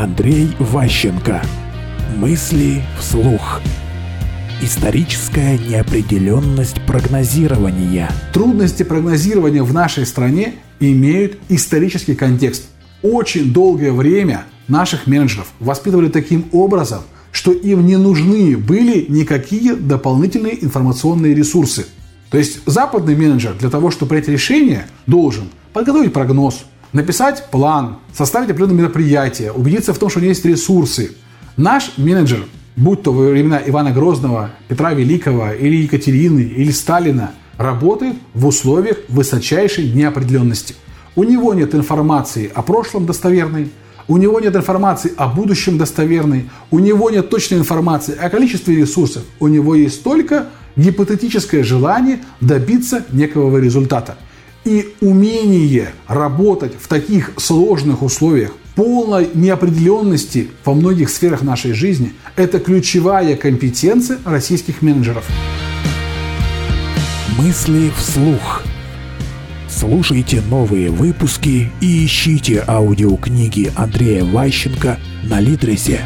Андрей Ващенко. Мысли вслух. Историческая неопределенность прогнозирования. Трудности прогнозирования в нашей стране имеют исторический контекст. Очень долгое время наших менеджеров воспитывали таким образом, что им не нужны были никакие дополнительные информационные ресурсы. То есть западный менеджер для того, чтобы принять решение, должен подготовить прогноз, написать план, составить определенные мероприятия, убедиться в том, что у него есть ресурсы. Наш менеджер, будь то во времена Ивана Грозного, Петра Великого или Екатерины или Сталина, работает в условиях высочайшей неопределенности. У него нет информации о прошлом достоверной, у него нет информации о будущем достоверной, у него нет точной информации о количестве ресурсов, у него есть только гипотетическое желание добиться некого результата. И умение работать в таких сложных условиях, полной неопределенности во многих сферах нашей жизни – это ключевая компетенция российских менеджеров. Мысли вслух. Слушайте новые выпуски и ищите аудиокниги Андрея Ващенко на Литресе.